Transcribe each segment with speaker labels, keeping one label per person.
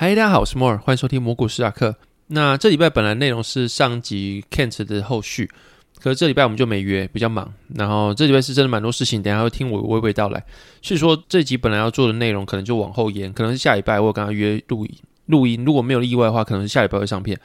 Speaker 1: 嗨，大家好，我是摩尔，欢迎收听魔股史塔克。那这礼拜本来内容是上集 Kent 的后续，可是这礼拜我们就没约，比较忙。然后这礼拜是真的蛮多事情，等下会听我娓娓道来。所以说这集本来要做的内容可能就往后延，可能是下礼拜我跟他约录音。录音如果没有意外的话，可能是下礼拜会上片。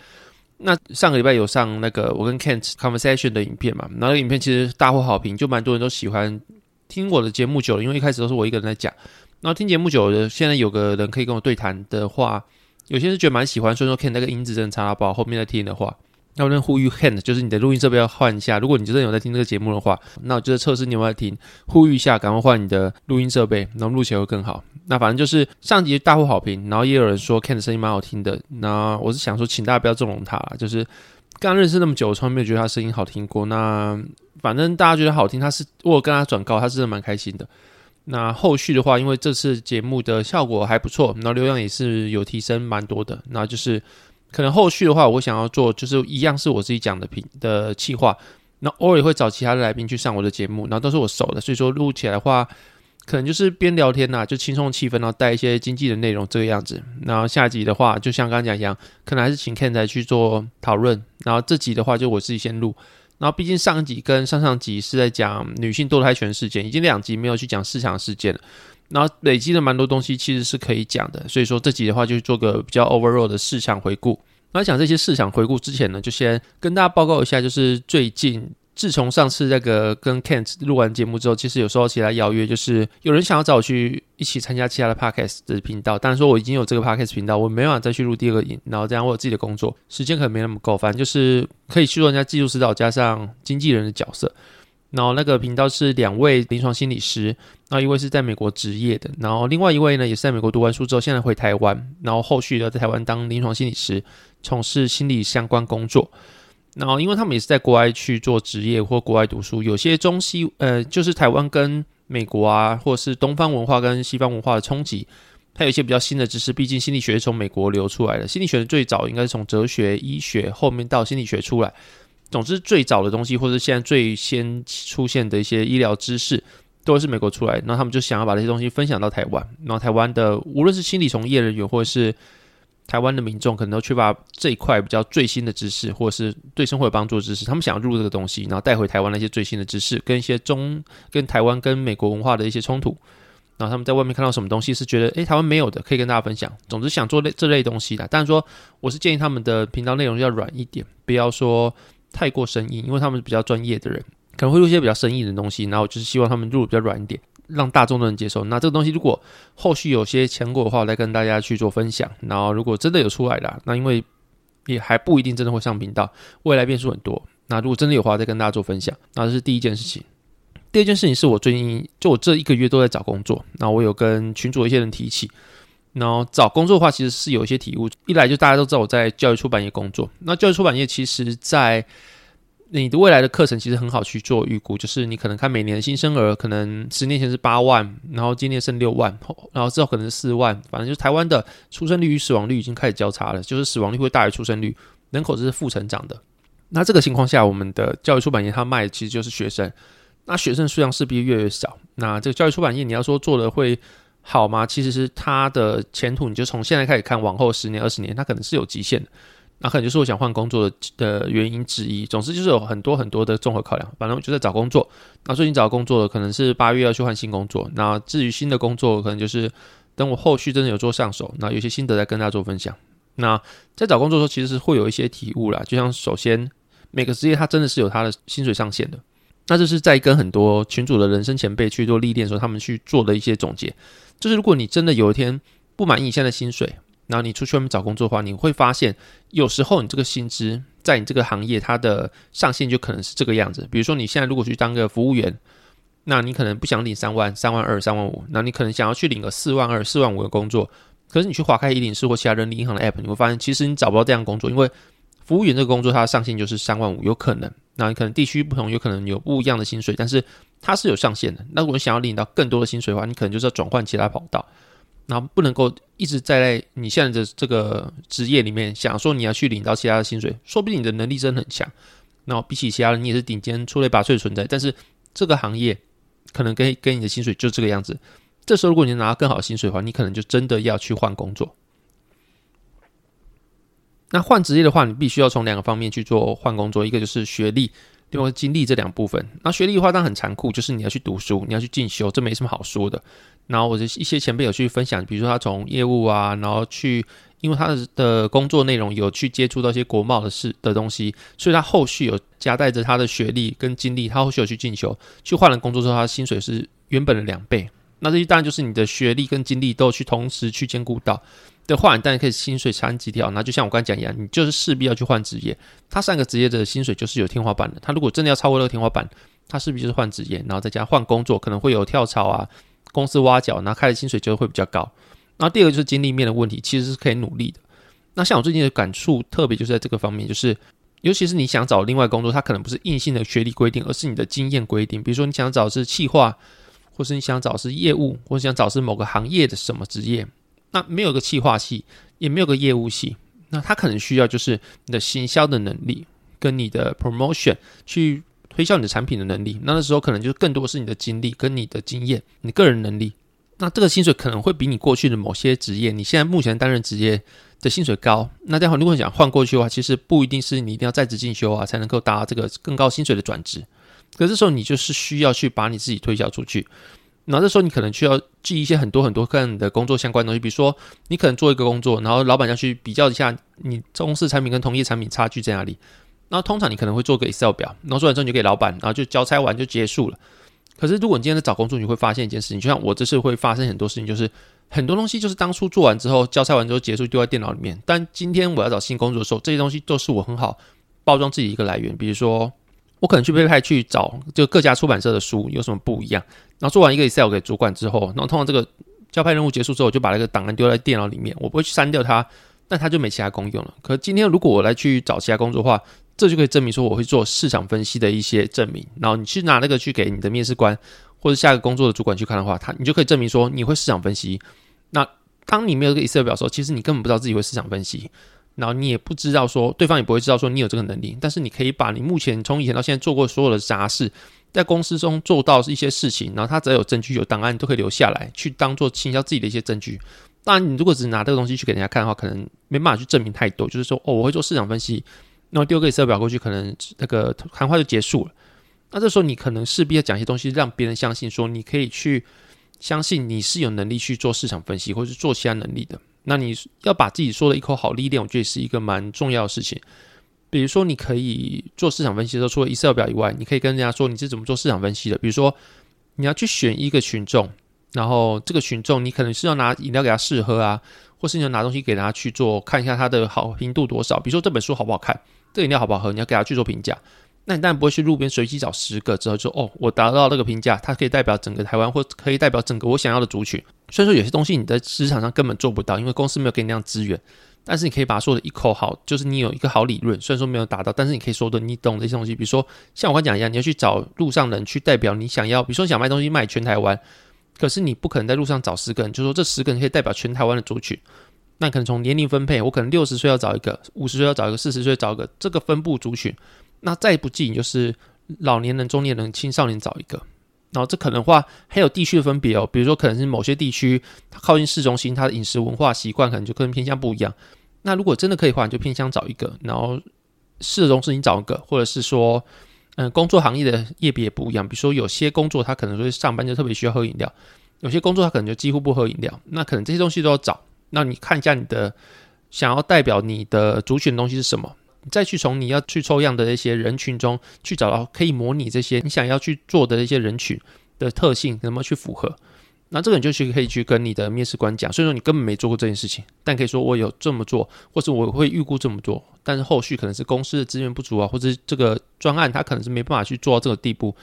Speaker 1: 那上个礼拜有上那个我跟 Kent conversation 的影片嘛？然后影片其实大获好评，就蛮多人都喜欢听我的节目久了，因为一开始都是我一个人在讲。然后听节目久了，现在有个人可以跟我对谈的话，有些人是觉得蛮喜欢，所以说 Ken 那个音质真的差到爆。后面再听的话，那我能呼吁 Ken，就是你的录音设备要换一下。如果你真的有在听这个节目的话，那我就在测试你有没有在听，呼吁一下，赶快换你的录音设备，然后录起来会更好。那反正就是上集大获好评，然后也有人说 Ken 的声音蛮好听的。那我是想说，请大家不要纵容他，就是刚认识那么久，从来没有觉得他声音好听过。那反正大家觉得好听，他是我跟他转告，他是真的蛮开心的。那后续的话，因为这次节目的效果还不错，然后流量也是有提升蛮多的。那就是可能后续的话，我想要做就是一样是我自己讲的品的企划，那偶尔也会找其他的来宾去上我的节目，然后都是我熟的，所以说录起来的话，可能就是边聊天呐、就轻松气氛，然后带一些经济的内容这个样子。然后下集的话，就像刚刚讲一样，可能还是请 Ken 来去做讨论。然后这集的话，就我自己先录。然后，毕竟上集跟上上集是在讲女性堕胎权事件，已经两集没有去讲市场事件了。然后累积了蛮多东西，其实是可以讲的。所以说这集的话，就做个比较 overall 的市场回顾。那讲这些市场回顾之前呢，就先跟大家报告一下，就是最近。自从上次那个跟 Kent 录完节目之后，其实有时候其他邀约，就是有人想要找我去一起参加其他的 Podcast 的频道，但是说我已经有这个 Podcast 频道，我没办法再去录第二个音，然后这样我有自己的工作，时间可能没那么够，反正就是可以去做人家技术指导加上经纪人的角色。然后那个频道是两位临床心理师，然后一位是在美国执业的，然后另外一位呢也是在美国读完书之后，现在回台湾，然后后续要在台湾当临床心理师，从事心理相关工作。然后，因为他们也是在国外去做职业或国外读书，有些中西呃，就是台湾跟美国啊，或是东方文化跟西方文化的冲击，它有一些比较新的知识。毕竟心理学是从美国流出来的，心理学最早应该是从哲学、医学后面到心理学出来。总之，最早的东西或者现在最先出现的一些医疗知识，都是美国出来。然后他们就想要把这些东西分享到台湾。然后台湾的无论是心理从业人员或者是台湾的民众可能都缺乏这一块比较最新的知识，或者是对生活有帮助的知识。他们想要入这个东西，然后带回台湾那些最新的知识，跟一些中跟台湾跟美国文化的一些冲突。然后他们在外面看到什么东西是觉得，诶，台湾没有的，可以跟大家分享。总之想做类这类东西的。但是说，我是建议他们的频道内容要软一点，不要说太过生硬，因为他们是比较专业的人，可能会录一些比较生硬的东西。然后就是希望他们录比较软一点。让大众都能接受。那这个东西如果后续有些成果的话，我再跟大家去做分享。然后如果真的有出来的，那因为也还不一定真的会上频道，未来变数很多。那如果真的有话，再跟大家做分享。那这是第一件事情。第二件事情是我最近就我这一个月都在找工作。那我有跟群主一些人提起，然后找工作的话，其实是有一些体悟。一来就大家都知道我在教育出版业工作。那教育出版业其实，在你的未来的课程其实很好去做预估，就是你可能看每年的新生儿，可能十年前是八万，然后今年剩六万，然后之后可能是四万，反正就是台湾的出生率与死亡率已经开始交叉了，就是死亡率会大于出生率，人口是负成长的。那这个情况下，我们的教育出版业它卖的其实就是学生，那学生数量势必越来越少。那这个教育出版业你要说做的会好吗？其实是它的前途，你就从现在开始看，往后十年、二十年，它可能是有极限的。那可能就是我想换工作的的原因之一。总之就是有很多很多的综合考量。反正我就在找工作。那最近找工作的可能是八月要去换新工作。那至于新的工作，可能就是等我后续真的有做上手，那有些心得再跟大家做分享。那在找工作的时候，其实是会有一些体悟啦。就像首先每个职业它真的是有它的薪水上限的。那这是在跟很多群主的人生前辈去做历练的时候，他们去做的一些总结。就是如果你真的有一天不满意你现在薪水，然后你出去外面找工作的话，你会发现有时候你这个薪资在你这个行业它的上限就可能是这个样子。比如说你现在如果去当个服务员，那你可能不想领三万、三万二、三万五，那你可能想要去领个四万二、四万五的工作。可是你去划开104或其他人力银行的 app，你会发现其实你找不到这样的工作，因为服务员这个工作它的上限就是三万五，有可能。那你可能地区不同，有可能有不一样的薪水，但是它是有上限的。那如果你想要领到更多的薪水的话，你可能就是要转换其他跑道。然后不能够一直在你现在的这个职业里面想说你要去领到其他的薪水，说不定你的能力真的很强，然后比起其他人你也是顶尖出类拔萃的存在，但是这个行业可能跟跟你的薪水就这个样子。这时候如果你能拿到更好的薪水的话，你可能就真的要去换工作。那换职业的话，你必须要从两个方面去做换工作，一个就是学历，另外经历这两部分。那学历的话，当然很残酷，就是你要去读书，你要去进修，这没什么好说的。然后我的一些前辈有去分享，比如说他从业务啊，然后去，因为他的的工作内容有去接触到一些国贸的事的东西，所以他后续有夹带着他的学历跟经历，他后续有去进修，去换了工作之后，他的薪水是原本的两倍。那这些当然就是你的学历跟经历都去同时去兼顾到。的话，你当然可以薪水差几条。那就像我刚才讲一样，你就是势必要去换职业。他上个职业的薪水就是有天花板的。他如果真的要超过那个天花板，他势必就是换职业，然后再加上换工作，可能会有跳槽啊，公司挖角，然后开的薪水就会比较高。然后第二个就是经历面的问题，其实是可以努力的。那像我最近的感触，特别就是在这个方面，就是尤其是你想找另外工作，它可能不是硬性的学历规定，而是你的经验规定。比如说你想找是企划，或是你想找是业务，或是想找是某个行业的什么职业。那没有个企划系，也没有个业务系，那他可能需要就是你的行销的能力，跟你的 promotion 去推销你的产品的能力。那那时候可能就更多是你的经历跟你的经验，你个人能力。那这个薪水可能会比你过去的某些职业，你现在目前担任职业的薪水高。那待会如果你想换过去的话，其实不一定是你一定要在职进修啊，才能够达到这个更高薪水的转职。可这时候你就是需要去把你自己推销出去。那这时候你可能需要记一些很多很多跟你的工作相关的东西，比如说你可能做一个工作，然后老板要去比较一下你公司产品跟同业产品差距在哪里。那通常你可能会做个 Excel 表，然后做完之后你就给老板，然后就交差完就结束了。可是如果你今天在找工作，你会发现一件事情，就像我这次会发生很多事情，就是很多东西就是当初做完之后交差完之后结束丢在电脑里面，但今天我要找新工作的时候，这些东西都是我很好包装自己一个来源，比如说。我可能去被派去找，就各家出版社的书有什么不一样。然后做完一个 Excel 给主管之后，然后通常这个交派任务结束之后，我就把那个档案丢在电脑里面，我不会去删掉它，但它就没其他功用了。可今天如果我来去找其他工作的话，这就可以证明说我会做市场分析的一些证明。然后你去拿那个去给你的面试官或者下一个工作的主管去看的话，他你就可以证明说你会市场分析。那当你没有这个 Excel 表的时候，其实你根本不知道自己会市场分析。然后你也不知道说，对方也不会知道说你有这个能力，但是你可以把你目前从以前到现在做过所有的杂事，在公司中做到一些事情，然后他只要有证据、有档案，都可以留下来，去当做倾销自己的一些证据。当然，你如果只拿这个东西去给人家看的话，可能没办法去证明太多。就是说，哦，我会做市场分析，然后丢个 Excel 表过去，可能那个谈话就结束了。那这时候你可能势必要讲一些东西，让别人相信说你可以去相信你是有能力去做市场分析，或是做其他能力的。那你要把自己说的一口好历练，我觉得是一个蛮重要的事情。比如说，你可以做市场分析的时候，除了 Excel 表以外，你可以跟人家说你是怎么做市场分析的。比如说，你要去选一个群众，然后这个群众你可能是要拿饮料给他试喝啊，或是你要拿东西给他去做，看一下他的好评度多少。比如说这本书好不好看，这饮料好不好喝，你要给他去做评价。那你当然不会去路边随机找十个之后就说哦，我达到这个评价，它可以代表整个台湾，或可以代表整个我想要的族群。虽然说有些东西你在市场上根本做不到，因为公司没有给你那样资源，但是你可以把它说的一口好，就是你有一个好理论。虽然说没有达到，但是你可以说的你懂这些东西。比如说像我刚讲一样，你要去找路上人去代表你想要，比如说你想卖东西卖全台湾，可是你不可能在路上找十个人，就说这十个人可以代表全台湾的族群。那可能从年龄分配，我可能六十岁要找一个，五十岁要找一个，四十岁找一个，这个分布族群。那再不济就是。老年人、中年人、青少年找一个，然后这可能话还有地区的分别哦，比如说可能是某些地区它靠近市中心，它的饮食文化习惯可能就跟偏向不一样。那如果真的可以的话，你就偏向找一个，然后市中心找一个，或者是说，嗯，工作行业的业别也不一样，比如说有些工作他可能说上班就特别需要喝饮料，有些工作他可能就几乎不喝饮料，那可能这些东西都要找。那你看一下你的想要代表你的族群的东西是什么？再去从你要去抽样的一些人群中去找到可以模拟这些你想要去做的一些人群的特性，能不能去符合？那这个你就去可以去跟你的面试官讲。所以说你根本没做过这件事情，但可以说我有这么做，或者我会预估这么做。但是后续可能是公司的资源不足啊，或者这个专案它可能是没办法去做到这个地步。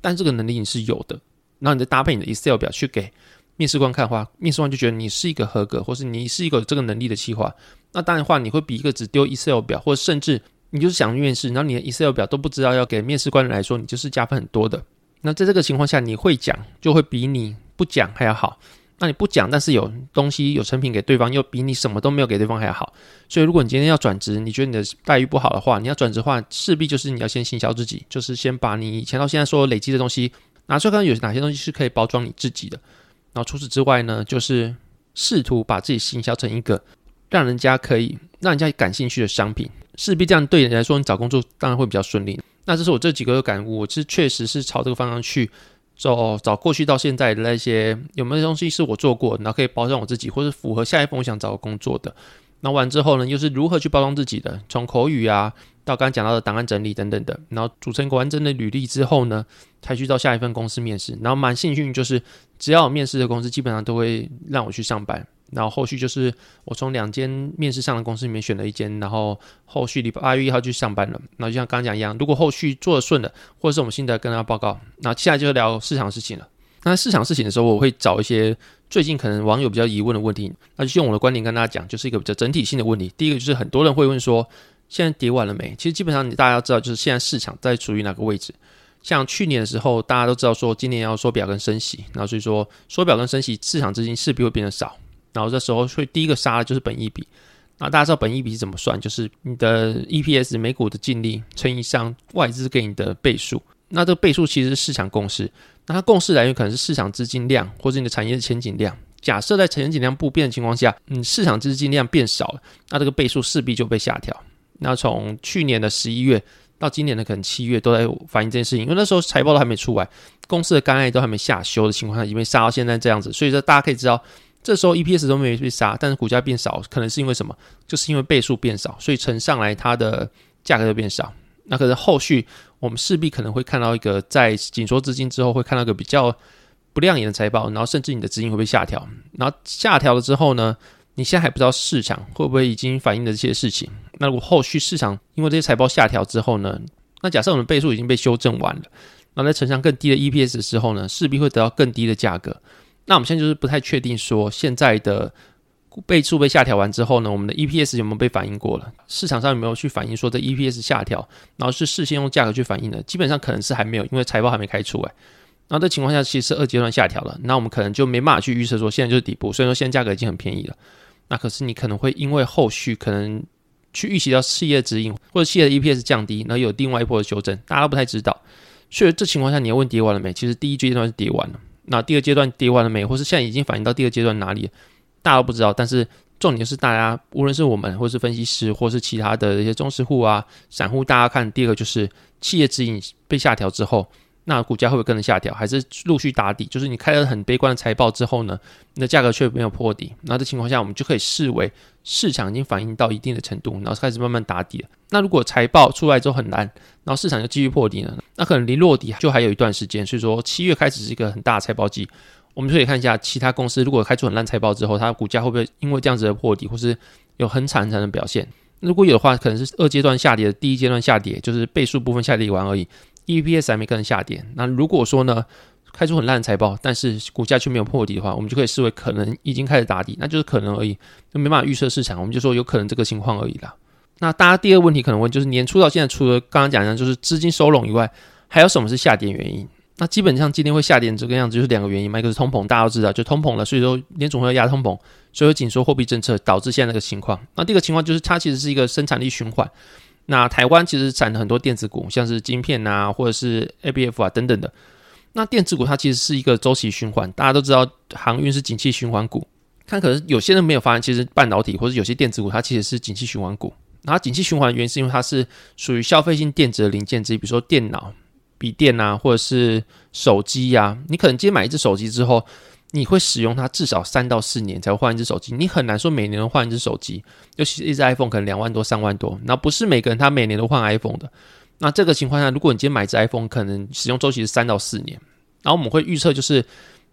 Speaker 1: 但这个能力你是有的，然后你再搭配你的 Excel 表去给面试官看的话，面试官就觉得你是一个合格，或是你是一个有这个能力的企划。那当然的话，你会比一个只丢 Excel 表，或者甚至你就是想面试，然后你的 Excel 表都不知道要给面试官来说，你就是加分很多的。那在这个情况下，你会讲就会比你不讲还要好。那你不讲，但是有东西有成品给对方，又比你什么都没有给对方还要好。所以，如果你今天要转职，你觉得你的待遇不好的话，你要转职的话，势必就是你要先行销自己，就是先把你以前到现在所有累积的东西拿出来，看有哪些东西是可以包装你自己的。然后除此之外呢，就是试图把自己行销成一个。让人家可以让人家感兴趣的商品，势必这样对你来说，你找工作当然会比较顺利。那这是我这几个的感悟，我是确实是朝这个方向去走，找过去到现在的那些有没有东西是我做过，然后可以包装我自己，或是符合下一份我想找的工作的。那完之后呢，又是如何去包装自己的？从口语啊，到刚刚讲到的档案整理等等的，然后组成完整的履历之后呢，才去到下一份公司面试。然后蛮幸运，就是只要有面试的公司，基本上都会让我去上班。然后后续就是我从两间面试上的公司里面选了一间，然后后续礼拜二月一号去上班了。那就像刚讲一样，如果后续做得顺了，或者是我们新的跟大家报告，那接下来就聊市场事情了。那市场事情的时候，我会找一些。最近可能网友比较疑问的问题，那就用我的观点跟大家讲，就是一个比较整体性的问题。第一个就是很多人会问说，现在跌完了没？其实基本上你大家知道，就是现在市场在处于哪个位置。像去年的时候，大家都知道说今年要缩表跟升息，然后所以说缩表跟升息，市场资金势必会变得少。然后这时候会第一个杀的就是本益比。那大家知道本益比怎么算？就是你的 EPS 每股的净利乘以上外资给你的倍数。那这个倍数其实是市场共识。那它共识来源可能是市场资金量，或者你的产业的前景量。假设在前景量不变的情况下，嗯，市场资金量变少了，那这个倍数势必就被下调。那从去年的十一月到今年的可能七月都在反映这件事情，因为那时候财报都还没出来，公司的肝癌都还没下修的情况下，已经被杀到现在这样子。所以说大家可以知道，这时候 EPS 都没有被杀，但是股价变少，可能是因为什么？就是因为倍数变少，所以乘上来它的价格就变少。那可是后续。我们势必可能会看到一个在紧缩资金之后，会看到一个比较不亮眼的财报，然后甚至你的资金会被下调。然后下调了之后呢，你现在还不知道市场会不会已经反映了这些事情。那如果后续市场因为这些财报下调之后呢，那假设我们倍数已经被修正完了，那在乘上更低的 EPS 的时候呢，势必会得到更低的价格。那我们现在就是不太确定说现在的。倍数被下调完之后呢，我们的 EPS 有没有被反映过了？市场上有没有去反映说这 EPS 下调，然后是事先用价格去反映的？基本上可能是还没有，因为财报还没开出来。然后这情况下其实是二阶段下调了，那我们可能就没办法去预测说现在就是底部。所以说现在价格已经很便宜了，那可是你可能会因为后续可能去预期到企业指引或者企业的 EPS 降低，然后有另外一波的修正，大家都不太知道。所以这情况下你要问跌完了没？其实第一阶段是跌完了，那第二阶段跌完了没？或是现在已经反映到第二阶段哪里？大家都不知道，但是重点是大家，无论是我们，或是分析师，或是其他的一些中实户啊、散户，大家看第二个就是企业指引被下调之后，那股价会不会跟着下调，还是陆续打底？就是你开了很悲观的财报之后呢，你的价格却没有破底，那这情况下我们就可以视为市场已经反映到一定的程度，然后开始慢慢打底了。那如果财报出来之后很烂，然后市场就继续破底了，那可能离落底就还有一段时间。所以说七月开始是一个很大的财报季。我们就可以看一下其他公司，如果开出很烂财报之后，它的股价会不会因为这样子的破底，或是有很惨很惨的表现？如果有的话，可能是二阶段下跌的第一阶段下跌，就是倍数部分下跌完而已，EPS 还没跟下跌。那如果说呢，开出很烂的财报，但是股价却没有破底的话，我们就可以视为可能已经开始打底，那就是可能而已，就没办法预测市场，我们就说有可能这个情况而已啦。那大家第二个问题可能问，就是年初到现在，除了刚刚讲的，就是资金收拢以外，还有什么是下跌原因？那基本上今天会下跌这个样子，就是两个原因嘛，一个是通膨，大家都知道，就通膨了，所以说联准会要压通膨，所以有紧缩货币政策导致现在这个情况。那第二个情况就是它其实是一个生产力循环。那台湾其实产了很多电子股，像是晶片啊，或者是 ABF 啊等等的。那电子股它其实是一个周期循环，大家都知道航运是景气循环股。看，可是有些人没有发现，其实半导体或者有些电子股它其实是景气循环股。然后景气循环的原因是因为它是属于消费性电子的零件之一，比如说电脑。笔电啊，或者是手机呀、啊，你可能今天买一只手机之后，你会使用它至少三到四年才会换一只手机。你很难说每年都换一只手机，尤其是一只 iPhone 可能两万多、三万多，那不是每个人他每年都换 iPhone 的。那这个情况下，如果你今天买一只 iPhone，可能使用周期是三到四年。然后我们会预测，就是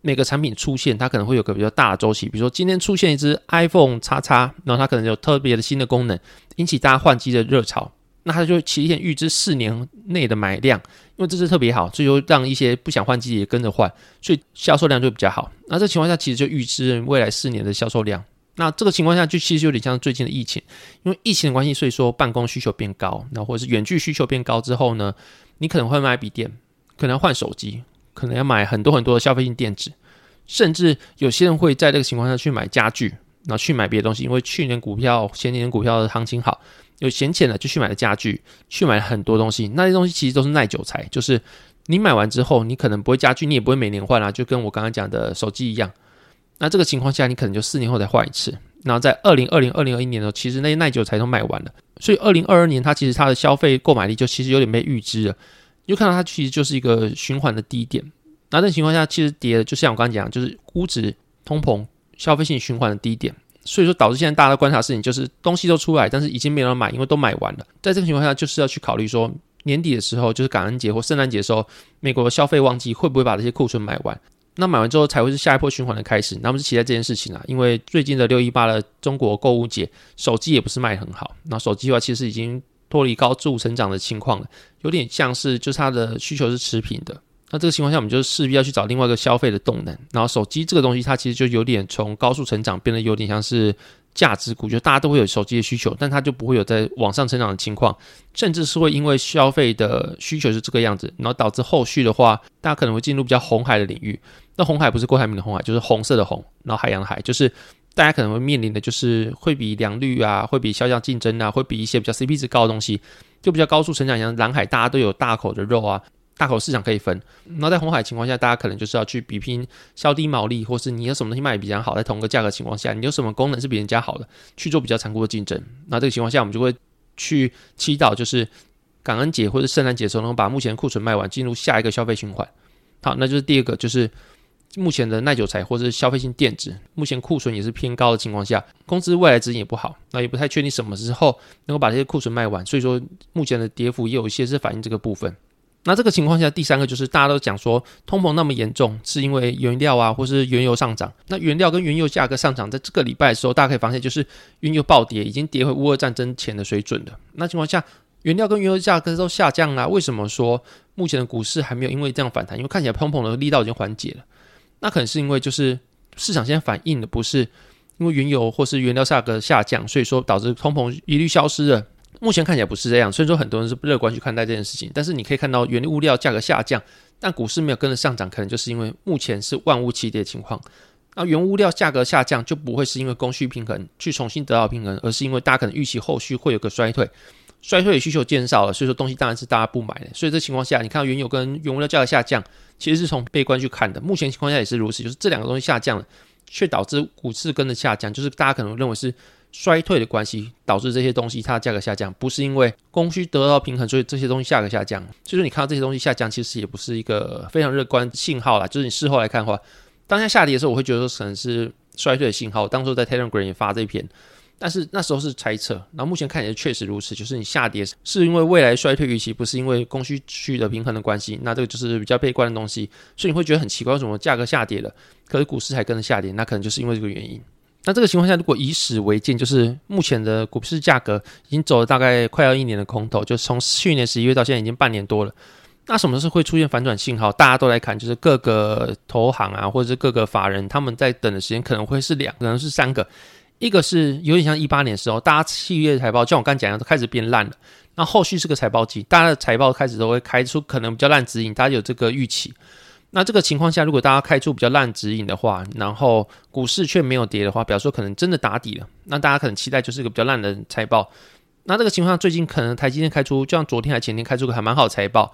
Speaker 1: 每个产品出现，它可能会有个比较大的周期。比如说今天出现一只 iPhone 叉叉然后它可能有特别的新的功能，引起大家换机的热潮。那他就提前预支四年内的买量，因为这是特别好，所以说让一些不想换机也跟着换，所以销售量就比较好。那这情况下其实就预支未来四年的销售量。那这个情况下就其实有点像最近的疫情，因为疫情的关系，所以说办公需求变高，那或者是远距需求变高之后呢，你可能会买笔电，可能换手机，可能要买很多很多的消费性电子，甚至有些人会在这个情况下去买家具，然后去买别的东西，因为去年股票、前年股票的行情好。有闲钱了就去买了家具，去买了很多东西。那些东西其实都是耐久材，就是你买完之后，你可能不会家具，你也不会每年换啊，就跟我刚刚讲的手机一样。那这个情况下，你可能就四年后再换一次。然后在二零二零、二零二一年的时候，其实那些耐久材都卖完了，所以二零二二年它其实它的消费购买力就其实有点被预支了。你就看到它其实就是一个循环的低点。那这情况下，其实跌的就像我刚刚讲，就是估值、通膨、消费性循环的低点。所以说导致现在大家的观察事情就是东西都出来，但是已经没有人买，因为都买完了。在这个情况下，就是要去考虑说年底的时候，就是感恩节或圣诞节的时候，美国的消费旺季会不会把这些库存买完？那买完之后才会是下一波循环的开始。那我们是期待这件事情啊，因为最近的六一八的中国购物节，手机也不是卖很好。那手机的话，其实已经脱离高速成长的情况了，有点像是就是它的需求是持平的。那这个情况下，我们就势必要去找另外一个消费的动能。然后手机这个东西，它其实就有点从高速成长变得有点像是价值股，就大家都会有手机的需求，但它就不会有在往上成长的情况，甚至是会因为消费的需求是这个样子，然后导致后续的话，大家可能会进入比较红海的领域。那红海不是郭台铭的红海，就是红色的红，然后海洋的海，就是大家可能会面临的就是会比良率啊，会比销量竞争啊，会比一些比较 CP 值高的东西，就比较高速成长，像蓝海，大家都有大口的肉啊。大口市场可以分，那在红海情况下，大家可能就是要去比拼销低毛利，或是你有什么东西卖得比较好，在同个价格情况下，你有什么功能是比人家好的，去做比较残酷的竞争。那这个情况下，我们就会去祈祷，就是感恩节或者圣诞节的时候，能够把目前的库存卖完，进入下一个消费循环。好，那就是第二个，就是目前的耐久材或者是消费性电子，目前库存也是偏高的情况下，公司未来指引也不好，那也不太确定什么时候能够把这些库存卖完，所以说目前的跌幅也有一些是反映这个部分。那这个情况下，第三个就是大家都讲说通膨那么严重，是因为原料啊，或是原油上涨。那原料跟原油价格上涨，在这个礼拜的时候，大家可以发现，就是原油暴跌，已经跌回乌俄战争前的水准了。那情况下，原料跟原油价格都下降了，为什么说目前的股市还没有因为这样反弹？因为看起来通膨的力道已经缓解了。那可能是因为就是市场现在反映的不是因为原油或是原料价格下降，所以说导致通膨一律消失了。目前看起来不是这样，所以说很多人是乐观去看待这件事情。但是你可以看到原物料价格下降，但股市没有跟着上涨，可能就是因为目前是万物齐跌的情况。那原物料价格下降就不会是因为供需平衡去重新得到平衡，而是因为大家可能预期后续会有个衰退，衰退的需求减少了，所以说东西当然是大家不买的。所以这情况下，你看到原油跟原物料价格下降，其实是从悲观去看的。目前情况下也是如此，就是这两个东西下降了，却导致股市跟着下降，就是大家可能认为是。衰退的关系导致这些东西它的价格下降，不是因为供需得到平衡，所以这些东西价格下降。所以说你看到这些东西下降，其实也不是一个非常乐观信号啦。就是你事后来看的话，当下下跌的时候，我会觉得说可能是衰退的信号。当初在 Telegram 也发这一篇，但是那时候是猜测。然后目前看起来确实如此，就是你下跌是因为未来衰退预期，不是因为供需区的平衡的关系。那这个就是比较悲观的东西，所以你会觉得很奇怪，为什么价格下跌了，可是股市还跟着下跌？那可能就是因为这个原因。那这个情况下，如果以史为鉴，就是目前的股市价格已经走了大概快要一年的空头，就从去年十一月到现在已经半年多了。那什么时候会出现反转信号？大家都来看，就是各个投行啊，或者是各个法人，他们在等的时间可能会是两，可能是三个。一个是有点像一八年的时候，大家企业财报，像我刚讲的，都开始变烂了。那后续是个财报季，大家的财报开始都会开出可能比较烂指引，大家有这个预期。那这个情况下，如果大家开出比较烂指引的话，然后股市却没有跌的话，表示说可能真的打底了。那大家可能期待就是一个比较烂的财报。那这个情况下，最近可能台积电开出，就像昨天还前天开出个还蛮好的财报。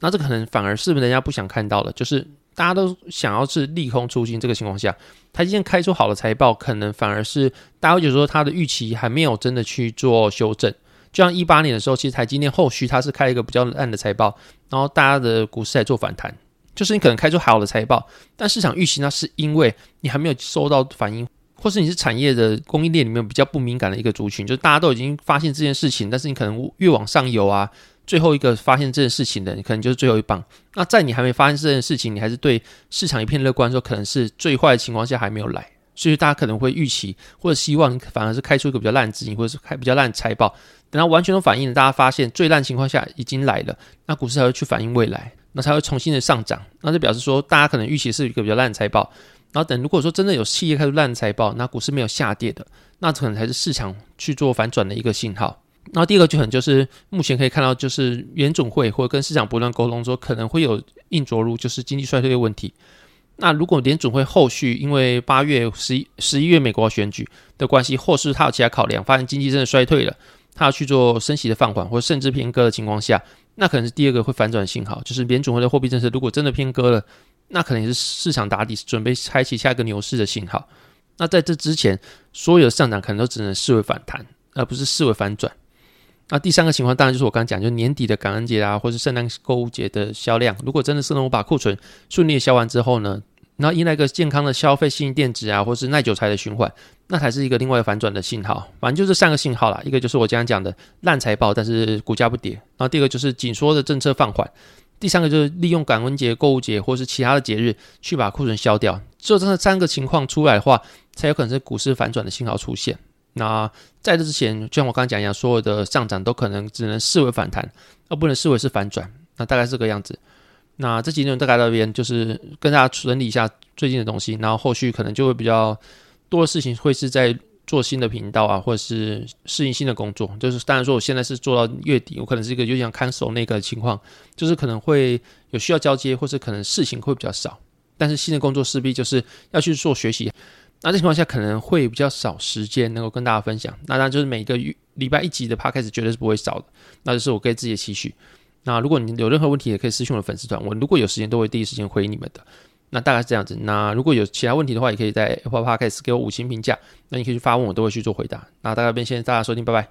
Speaker 1: 那这可能反而是不是人家不想看到的，就是大家都想要是利空出尽。这个情况下，台积电开出好的财报，可能反而是大家会觉得说它的预期还没有真的去做修正。就像一八年的时候，其实台积电后续它是开一个比较烂的财报，然后大家的股市在做反弹。就是你可能开出好的财报，但市场预期呢，是因为你还没有收到反应，或是你是产业的供应链里面比较不敏感的一个族群，就是大家都已经发现这件事情，但是你可能越往上游啊，最后一个发现这件事情的，你可能就是最后一棒。那在你还没发现这件事情，你还是对市场一片乐观的时候，可能是最坏的情况下还没有来，所以大家可能会预期或者希望反而是开出一个比较烂指引，或者是开比较烂的财报，等到完全都反映了，大家发现最烂情况下已经来了，那股市才会去反映未来。那才会重新的上涨，那就表示说大家可能预期是一个比较烂财报，然后等如果说真的有企业开出烂财报，那股市没有下跌的，那可能才是市场去做反转的一个信号。然后第二个就很就是目前可以看到，就是联总会或者跟市场不断沟通说可能会有硬着陆，就是经济衰退的问题。那如果联准会后续因为八月十一十一月美国选举的关系，或是他有其他考量，发现经济真的衰退了，他要去做升息的放缓或者甚至偏鸽的情况下。那可能是第二个会反转信号，就是联准会的货币政策如果真的偏鸽了，那可能也是市场打底，准备开启下一个牛市的信号。那在这之前，所有的上涨可能都只能视为反弹，而不是视为反转。那第三个情况当然就是我刚刚讲，就年底的感恩节啊，或是圣诞购物节的销量，如果真的是能我把库存顺利销完之后呢，然后迎来一个健康的消费性电子啊，或是耐久材的循环，那才是一个另外反转的信号。反正就是三个信号啦，一个就是我刚刚讲的烂财报，但是股价不跌；然后第二个就是紧缩的政策放缓；第三个就是利用感恩节、购物节或是其他的节日去把库存销掉。只有这三个情况出来的话，才有可能是股市反转的信号出现。那在这之前，就像我刚刚讲一样，所有的上涨都可能只能视为反弹，而不能视为是反转。那大概是这个样子。那这几年大概到这边就是跟大家整理一下最近的东西，然后后续可能就会比较多的事情会是在做新的频道啊，或者是适应新的工作。就是当然说我现在是做到月底，我可能是一个有点像看守那个情况，就是可能会有需要交接，或是可能事情会比较少。但是新的工作势必就是要去做学习。那这情况下可能会比较少时间能够跟大家分享。那当然就是每个月礼拜一集的 podcast 绝对是不会少的。那就是我给自己的期许。那如果你有任何问题，也可以私信我的粉丝团，我如果有时间都会第一时间回你们的。那大概是这样子。那如果有其他问题的话，也可以在 Apple Podcast 给我五星评价。那你可以去发问，我都会去做回答。那大概这边谢谢大家收听，拜拜。